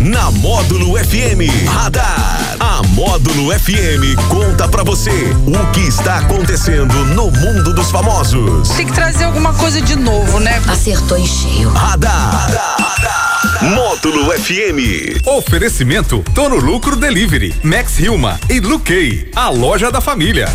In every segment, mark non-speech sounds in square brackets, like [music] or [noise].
Na Módulo FM Radar. A Módulo FM conta pra você o que está acontecendo no mundo dos famosos. Tem que trazer alguma coisa de novo, né? Acertou em cheio. Radar. radar, radar. Módulo FM. Oferecimento Tono Lucro Delivery, Max Hilma e Luquei, a loja da família.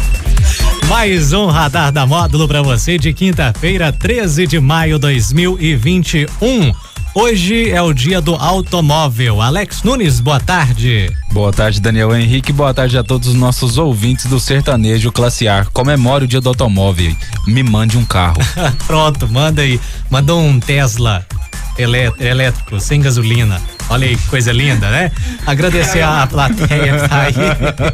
Mais um radar da módulo para você de quinta-feira, 13 de maio 2021. Hoje é o dia do automóvel. Alex Nunes, boa tarde. Boa tarde, Daniel Henrique. Boa tarde a todos os nossos ouvintes do Sertanejo Classe A. Comemore o dia do automóvel. Me mande um carro. [laughs] Pronto, manda aí. Manda um Tesla elétrico, sem gasolina. Olha aí que coisa linda, né? Agradecer a plateia que tá aí.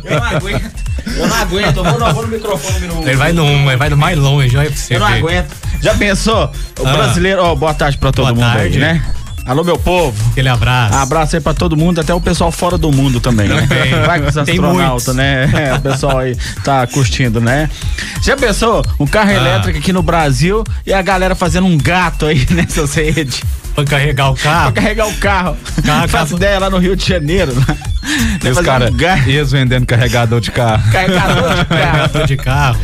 Eu não aguento. Eu não aguento. Eu vou, no, vou no microfone. No, ele vai no, ele vai no mais longe, olha pra você. Eu não aguento. Já pensou? O ah. brasileiro, ó, oh, boa tarde pra todo boa mundo tarde. aí, né? Alô, meu povo. Aquele abraço. Abraço aí pra todo mundo, até o pessoal fora do mundo também, né? Vai com os astronautas, né? É, o pessoal aí tá curtindo, né? Já pensou? Um carro ah. elétrico aqui no Brasil e a galera fazendo um gato aí [laughs] nessa rede. Pra carregar o carro? Pra carregar o carro. [laughs] carro Faz ideia lá no Rio de Janeiro. Né? Os caras, um eles vendendo carregador de carro. Carregador de [laughs] carro. carregador de carro.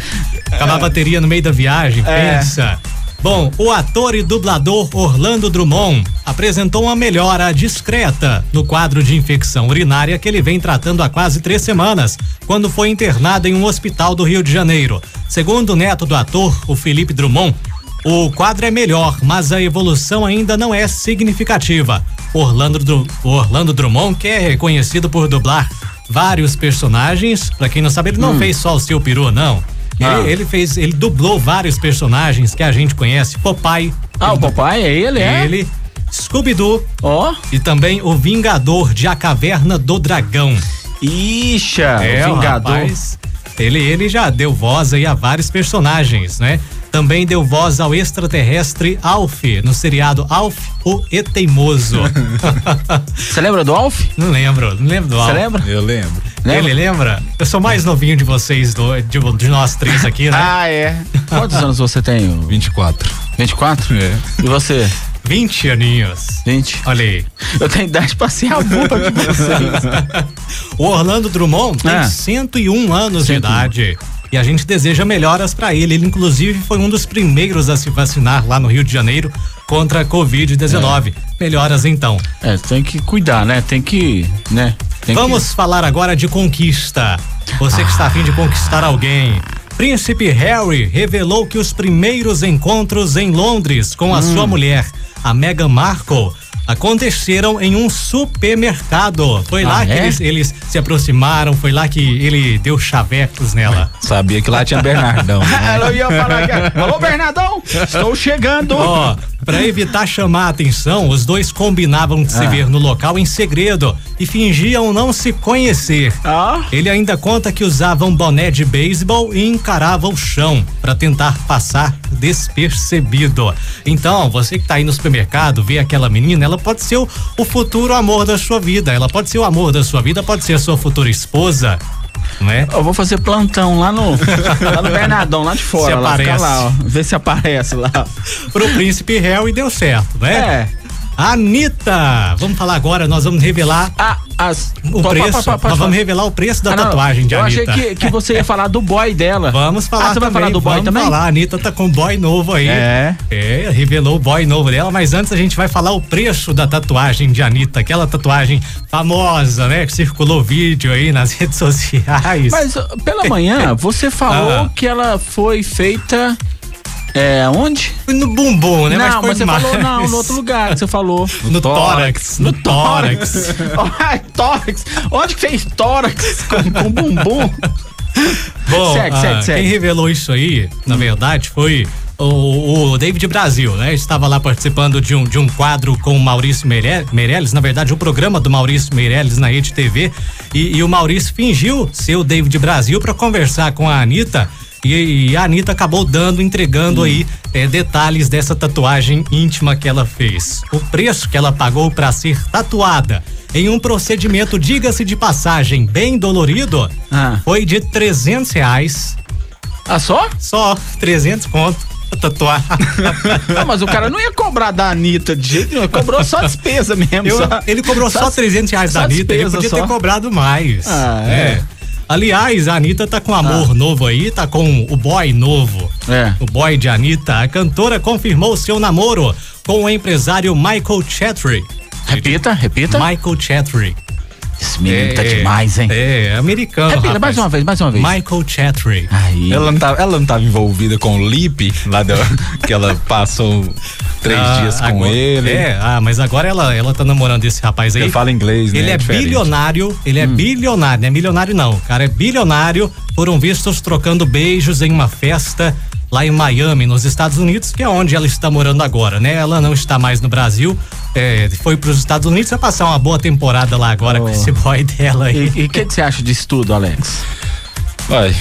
Acabar a bateria no meio da viagem, é. pensa. Bom, o ator e dublador Orlando Drummond apresentou uma melhora discreta no quadro de infecção urinária que ele vem tratando há quase três semanas, quando foi internado em um hospital do Rio de Janeiro. Segundo o neto do ator, o Felipe Drummond, o quadro é melhor, mas a evolução ainda não é significativa. Orlando, Dru Orlando Drummond, que é reconhecido por dublar vários personagens, para quem não sabe, ele não hum. fez só o seu peru, não. Ah. Ele, ele, fez, ele dublou vários personagens que a gente conhece. Popeye. Ah, o Popeye é ele, é? Ele. Scooby-Doo. Ó. Oh. E também o Vingador de A Caverna do Dragão. Ixa, é, o Vingador. Rapaz, ele, ele já deu voz aí a vários personagens, né? Também deu voz ao extraterrestre Alf no seriado Alf, o Eteimoso. [laughs] Você lembra do Alf? Não lembro, não lembro do Alf. Você lembra? Eu lembro. Lembra? Ele lembra? Eu sou mais novinho de vocês, do, de, de nós três aqui, né? ah, é. Quantos anos você tem? 24. 24? É. E você? 20 aninhos. 20? Olha aí. Eu tenho idade pra ser avô de vocês. [laughs] o Orlando Drummond tem ah. 101 anos 101. de idade e a gente deseja melhoras para ele. Ele, inclusive, foi um dos primeiros a se vacinar lá no Rio de Janeiro contra a Covid-19. É. Melhoras então. É, tem que cuidar, né? Tem que, né? Tem Vamos que... falar agora de conquista. Você que está afim de conquistar alguém. Príncipe Harry revelou que os primeiros encontros em Londres com a hum. sua mulher, a Meghan Markle, aconteceram em um supermercado. Foi ah, lá é? que eles, eles, se aproximaram, foi lá que ele deu chavecos nela. Sabia que lá tinha Bernardão. Né? [laughs] Ela ia falar aqui, alô Bernardão, estou chegando. Ó, para evitar chamar a atenção, os dois combinavam de ah. se ver no local em segredo e fingiam não se conhecer. Ah. Ele ainda conta que usavam boné de beisebol e encarava o chão para tentar passar despercebido. Então, você que tá aí no supermercado, vê aquela menina, ela pode ser o, o futuro amor da sua vida. Ela pode ser o amor da sua vida, pode ser a sua futura esposa. É? Eu vou fazer plantão lá no, [laughs] lá no Bernardão, lá de fora. Se aparece. Lá, ó, ver se aparece lá. [laughs] Pro príncipe réu e deu certo, né? É. Anitta, vamos falar agora, nós vamos revelar ah, as, o preço. nós vamos revelar o preço da ah, tatuagem de eu Anitta. Eu achei que, que você ia falar do boy dela. Vamos falar ah, você também. vai falar do boy vamos também? falar, a Anitta tá com um boy novo aí. É. É, revelou o boy novo dela, mas antes a gente vai falar o preço da tatuagem de Anitta, aquela tatuagem famosa, né, que circulou vídeo aí nas [laughs] redes sociais. Mas pela manhã [laughs] você falou ah. que ela foi feita é, onde? No bumbum, né? Não, mas, mas você mais. falou não, no outro lugar que você falou. [laughs] No, no tórax. No tórax. [laughs] Ai, tórax. Onde que fez tórax com, com bumbum? Bom, segue, ah, segue, segue. quem revelou isso aí, na verdade, foi o, o, David Brasil, né? Estava lá participando de um, de um quadro com o Maurício Meirelles, na verdade, o um programa do Maurício Meirelles na Rede TV. E, e o Maurício fingiu ser o David Brasil para conversar com a Anitta e, e a Anitta acabou dando, entregando hum. aí é, detalhes dessa tatuagem íntima que ela fez. O preço que ela pagou para ser tatuada em um procedimento, diga-se de passagem, bem dolorido, ah. foi de trezentos reais. Ah, só? Só, trezentos conto. tatuar. [laughs] Não, mas o cara não ia cobrar da Anitta de jeito nenhum, cobrou só despesa mesmo. Eu, só, ele cobrou só, só 300 reais da Anitta, ele podia só. ter cobrado mais. Ah, é. é. Aliás, a Anitta tá com amor ah. novo aí, tá com o boy novo. É. O boy de Anitta. A cantora confirmou seu namoro com o empresário Michael Chatry. Repita, repita. Michael Chatry. Esse menino tá é, tá demais, hein? É, é americano. Repita, rapaz. mais uma vez, mais uma vez. Michael Chatry. Aí. Ela não tava, ela não tava envolvida com o Lip, lá do, que ela passou três ah, dias com agora, ele. É, ah, mas agora ela, ela tá namorando esse rapaz aí. Ele fala inglês, né? Ele é, é bilionário, ele é hum. bilionário, não é milionário não. O cara é bilionário, foram vistos trocando beijos em uma festa lá em Miami, nos Estados Unidos, que é onde ela está morando agora, né? Ela não está mais no Brasil, é, foi para os Estados Unidos, vai passar uma boa temporada lá agora oh. com esse boy dela aí. E o que, que você acha disso tudo, Alex? Vai,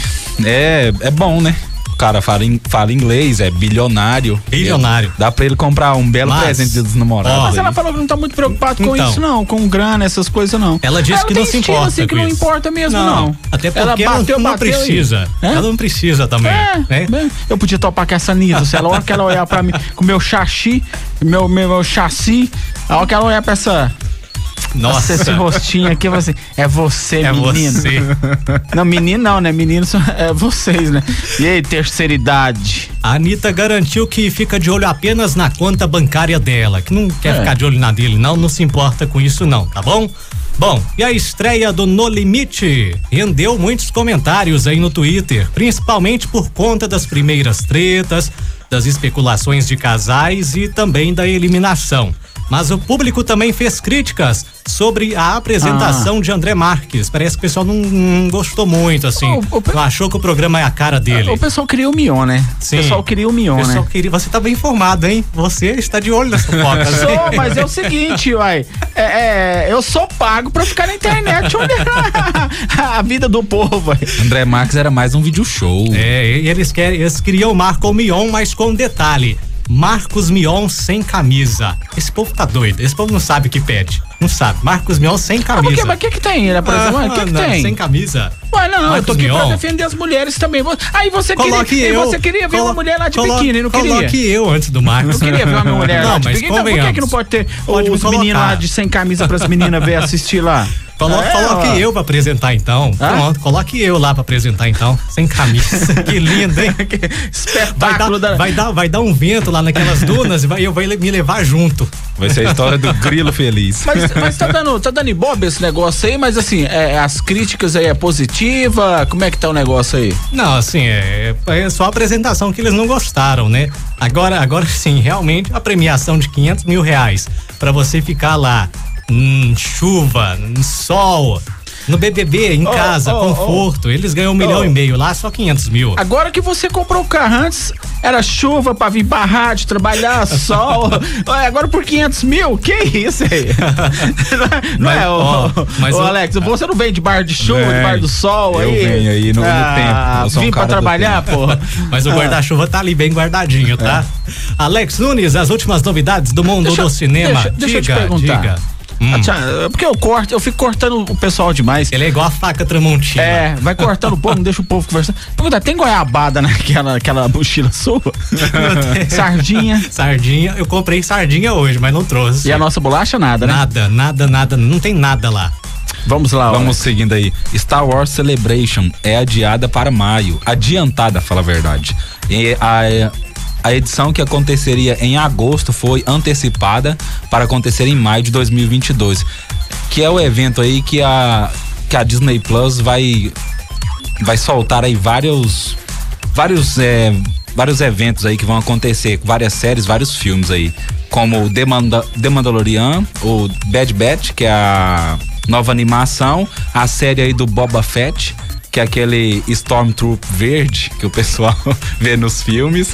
é, é bom, né? O cara fala, fala inglês, é bilionário. Bilionário. Dá pra ele comprar um belo Mas, presente dos namorados. Mas ela falou que não tá muito preocupado com então, isso, não, com grana, essas coisas, não. Ela disse ela que não se importa. Assim, que não importa mesmo, não. não. Até porque ela bateu, não, não precisa. Ela não precisa também. É, né? eu podia topar com essa Nisa. Se ela hora que ela olhar pra mim com meu chachi, meu, meu, meu chassi, a hora que ela olhar pra essa nossa. esse rostinho aqui, você, é você, é menino. Você. [laughs] Não, menino não, né? Menino é vocês, né? E aí, terceira idade? A Anitta garantiu que fica de olho apenas na conta bancária dela, que não quer é. ficar de olho na dele, não, não se importa com isso, não, tá bom? Bom, e a estreia do No Limite rendeu muitos comentários aí no Twitter, principalmente por conta das primeiras tretas, das especulações de casais e também da eliminação. Mas o público também fez críticas sobre a apresentação ah. de André Marques. Parece que o pessoal não, não gostou muito, assim. O, o, não achou que o programa é a cara dele. O pessoal queria o Mion, né? Sim. O pessoal queria o Mion, o né? Queria, você tá bem informado, hein? Você está de olho nessa. [laughs] Sou, né? mas é o seguinte, uai. É, é, eu sou pago pra ficar na internet [laughs] olhando a, a vida do povo, uai. André Marques era mais um vídeo show. É, e eles, querem, eles queriam o Marco Mion, mas com detalhe Marcos Mion sem camisa. Esse povo tá doido. Esse povo não sabe o que pede. Não sabe. Marcos Mion sem camisa. Ah, mas o que, que, tem? Ele apresentou? Ah, o que, que não, tem? Sem camisa. Ué, não, Marcos eu tô aqui Mion. pra defender as mulheres também. Aí você coloque queria. Eu, você queria ver uma mulher lá de colo, biquíni, não queria? Coloque eu antes do Marcos. Não queria ver uma mulher não, lá de biquíni. Então por que, que não pode ter pode os meninos lá de sem camisa pras meninas ver assistir lá? [laughs] Coloque, é, coloque eu pra apresentar então. Ah? Pronto, coloque eu lá pra apresentar então. Sem camisa. [laughs] que lindo, hein? Espetáculo vai dar, da... vai, dar, vai dar um vento lá naquelas dunas e vai, eu vou me levar junto. Vai ser a história do grilo feliz. Mas, mas tá dando, tá dando ibobe esse negócio aí, mas assim, é, as críticas aí é positiva? Como é que tá o negócio aí? Não, assim, é, é só a apresentação que eles não gostaram, né? Agora, agora sim, realmente a premiação de 500 mil reais para você ficar lá hum, chuva, sol, no BBB, em oh, casa, oh, conforto. Oh. Eles ganham um milhão e meio lá, só 500 mil. Agora que você comprou o carro antes, era chuva pra vir barrar, de trabalhar, [laughs] sol. Agora por 500 mil? Que isso aí? [laughs] não é, o, mas, Alex, você não vem de bar de chuva, vem, de bar do sol eu aí? Eu venho aí no, ah, no tempo. Vim um pra trabalhar, porra. [laughs] mas o guarda-chuva tá ali bem guardadinho, tá? É. Alex Nunes, as últimas novidades do mundo deixa, do cinema. Deixa, deixa diga, eu te perguntar. Diga. Hum. É porque eu corto, eu fico cortando o pessoal demais. Ele é igual a faca tramontina. É, vai cortando o povo, não deixa o povo conversar. Pergunta, tem goiabada naquela aquela mochila sua? [laughs] sardinha. Sardinha, eu comprei sardinha hoje, mas não trouxe. E a nossa bolacha nada, né? Nada, nada, nada, não tem nada lá. Vamos lá, Vamos olha. seguindo aí. Star Wars Celebration é adiada para maio. Adiantada, fala a verdade. E a, a edição que aconteceria em agosto foi antecipada para acontecer em maio de 2022, que é o evento aí que a que a Disney Plus vai vai soltar aí vários vários é, vários eventos aí que vão acontecer, várias séries, vários filmes aí, como The, Manda The Mandalorian, o Bad Batch, que é a nova animação, a série aí do Boba Fett, que é aquele Stormtrooper verde que o pessoal [laughs] vê nos filmes.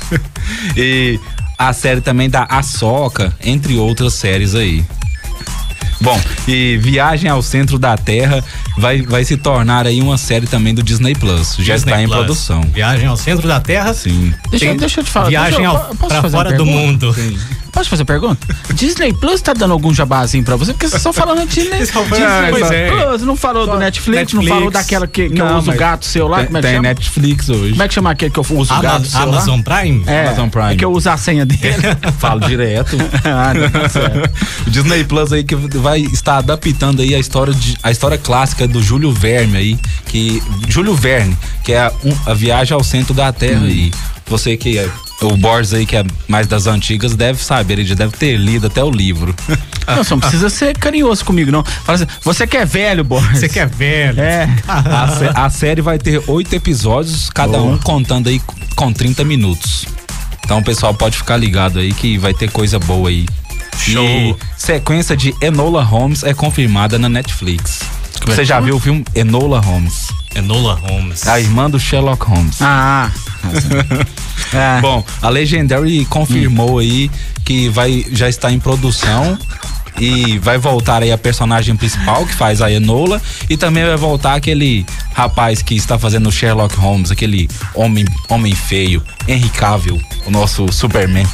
e a série também da Ahsoka, entre outras séries aí. Bom, e Viagem ao Centro da Terra vai, vai se tornar aí uma série também do Disney Plus. Já Disney está em Plus. produção. Viagem ao Centro da Terra? Sim. Deixa, deixa eu te falar. Viagem eu, ao, pra fora do mundo. Sim. Posso fazer pergunta? [laughs] Disney Plus tá dando algum jabazinho pra você? Porque vocês estão falando de [laughs] Disney, Disney pois é. Plus, não falou do Netflix, Netflix, não falou daquela que, que não, eu uso o gato seu lá, tem, como é que tem chama? Netflix hoje. Como é que chama aquele que eu uso o gato seu Amazon lá? Prime? É, Amazon Prime. É que eu uso a senha dele. [laughs] Falo direto. ah, não, o Disney Plus aí que vai estar adaptando aí a história de, a história clássica do Júlio Verne aí, que Júlio Verne, que é a, um, a viagem ao centro da Terra hum. e você que é o Borges aí, que é mais das antigas, deve saber, ele já deve ter lido até o livro. Não, só não precisa ser carinhoso comigo, não. Fala assim, você que é velho, Borges. Você que é velho. É. A, a, série vai ter oito episódios, cada Boa. um contando aí com 30 minutos. Então o pessoal pode ficar ligado aí que vai ter coisa boa aí. Show. E sequência de Enola Holmes é confirmada na Netflix. Você já viu o filme Enola Holmes? Enola Holmes. A irmã do Sherlock Holmes. Ah. [laughs] é. Bom, a Legendary confirmou hum. aí que vai já está em produção e vai voltar aí a personagem principal que faz a Enola e também vai voltar aquele rapaz que está fazendo o Sherlock Holmes, aquele homem homem feio, Henry Cavill, o nosso Superman.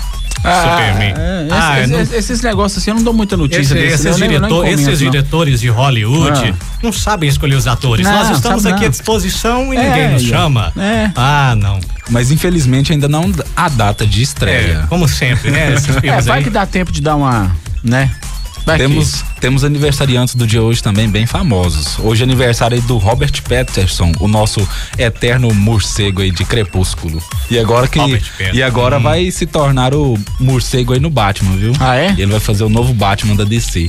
Ah, Superman. É, ah, esse, não... esses negócios assim, eu não dou muita notícia esse, desse, esses, diretor, esses diretores de Hollywood ah. não sabem escolher os atores. Não, Nós estamos aqui não. à disposição e é, ninguém nos chama. É. Ah, não. Mas infelizmente ainda não há data de estreia. É, como sempre, né? é, vai aí. que dá tempo de dar uma, né? Temos, temos aniversariantes do dia hoje também bem famosos. Hoje é aniversário do Robert Patterson, o nosso eterno morcego aí de Crepúsculo. E agora que e agora hum. vai se tornar o morcego aí no Batman, viu? Ah é? Ele vai fazer o novo Batman da DC.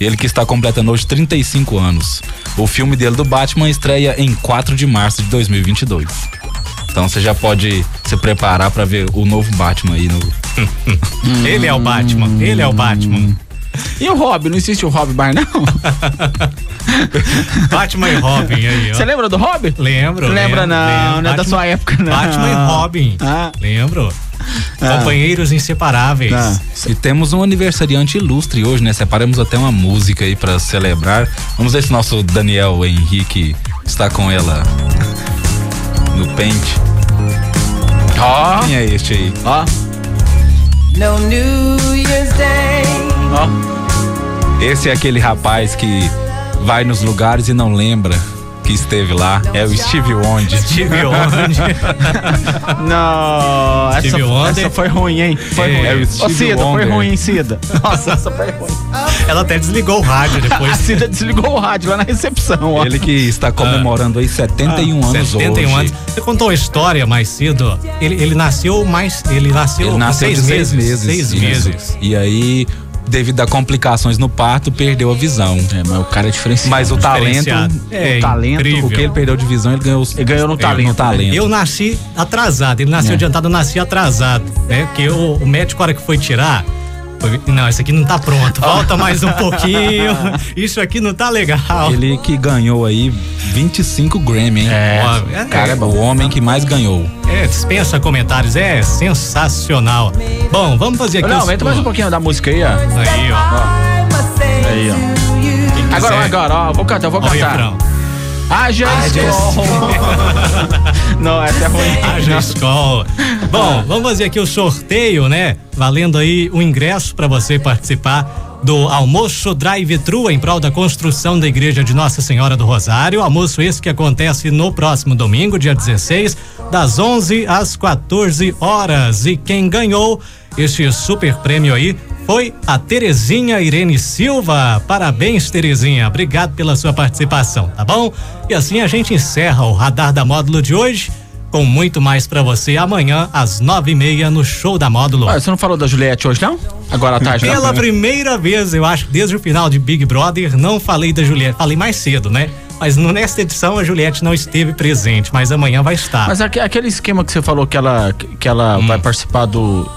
Ele que está completando hoje 35 anos. O filme dele do Batman estreia em 4 de março de 2022. Então você já pode se preparar para ver o novo Batman aí no. [laughs] ele é o Batman, ele é o Batman. [laughs] E o Robin? Não existe o Robin Bar, não? [laughs] Batman e Robin aí, ó. Você lembra do Robin? Lembro. Lembra lembro, não, lembro. não é Batman, da sua época, não. Batman e Robin. Ah. Lembro. Ah. Companheiros inseparáveis. Ah. E temos um aniversariante ilustre hoje, né? Separamos até uma música aí para celebrar. Vamos ver se nosso Daniel Henrique está com ela no pente. Ó. Oh. Quem é este aí? Ó. Oh. No New Year's Day. Esse é aquele rapaz que vai nos lugares e não lembra que esteve lá. É o Steve Wonder. Steve Wonder. [laughs] não, Steve essa, Wonder. essa foi ruim, hein? Foi é, ruim. É o Steve Ô, Cida, Wonder. foi ruim, Cida. Nossa, essa foi ruim. Ela até desligou o rádio depois. A Cida desligou o rádio lá na recepção, ó. Ele que está comemorando ah. aí 71 ah, anos 71 hoje. anos. Você contou uma história mais cedo. Ele, ele nasceu mais. Ele nasceu, ele nasceu seis, meses, seis meses. Seis meses. E aí devido a complicações no parto, perdeu a visão. É, mas o cara é diferenciado. Mas o talento, é, o talento, incrível. o que ele perdeu de visão, ele ganhou, ele ganhou no talento. No talento. Eu nasci atrasado, ele nasceu é. adiantado, eu nasci atrasado, né? Porque o, o médico, a hora que foi tirar, não, isso aqui não tá pronto. Volta mais um [laughs] pouquinho. Isso aqui não tá legal. Ele que ganhou aí 25 Grammy, hein? É, é cara, é o homem que mais ganhou. É, dispensa comentários, é sensacional. Bom, vamos fazer aqui. Não, aumenta mais um pouquinho da música aí, ó. Aí, ó. Aí, ó. Agora, agora, ó, vou cantar, vou cantar. Haja escola. [laughs] Não, essa é ruim. Haja escola. Bom, vamos fazer aqui o sorteio, né? Valendo aí o ingresso para você participar do almoço drive-thru em prol da construção da igreja de Nossa Senhora do Rosário. Almoço esse que acontece no próximo domingo, dia 16, das 11 às 14 horas. E quem ganhou este super prêmio aí foi a Terezinha Irene Silva. Parabéns, Terezinha. Obrigado pela sua participação, tá bom? E assim a gente encerra o Radar da Módulo de hoje com muito mais para você amanhã às nove e meia no show da Módulo. você não falou da Juliette hoje não? Agora à tarde. Pela não? primeira vez, eu acho, desde o final de Big Brother, não falei da Juliette. Falei mais cedo, né? Mas nesta edição a Juliette não esteve presente, mas amanhã vai estar. Mas aquele esquema que você falou que ela, que ela hum. vai participar do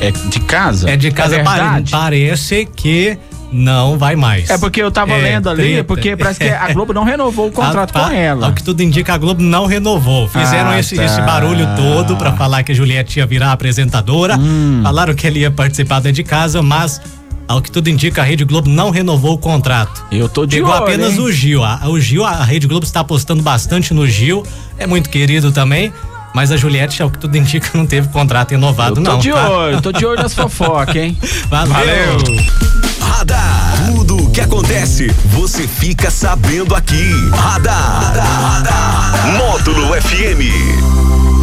é de casa? É de casa, é parece que não vai mais. É porque eu tava é, lendo ali, treta. porque parece que a Globo não renovou o [laughs] contrato a, com ela. O que tudo indica, a Globo não renovou. Fizeram ah, esse, tá. esse, barulho todo para falar que a Juliette ia virar apresentadora. Hum. Falaram que ele ia participar da de casa, mas ao que tudo indica, a Rede Globo não renovou o contrato. Eu tô de Pegou olho, apenas hein? o Gil. A, o Gil, a Rede Globo está apostando bastante no Gil. É muito querido também Mas a Juliette, ao que tudo indica, não teve contrato renovado, eu tô não. de tá? olho, tô de olho nas fofocas, hein? [laughs] Valeu. Valeu. Radar. Tudo o que acontece, você fica sabendo aqui. Radar. Módulo FM.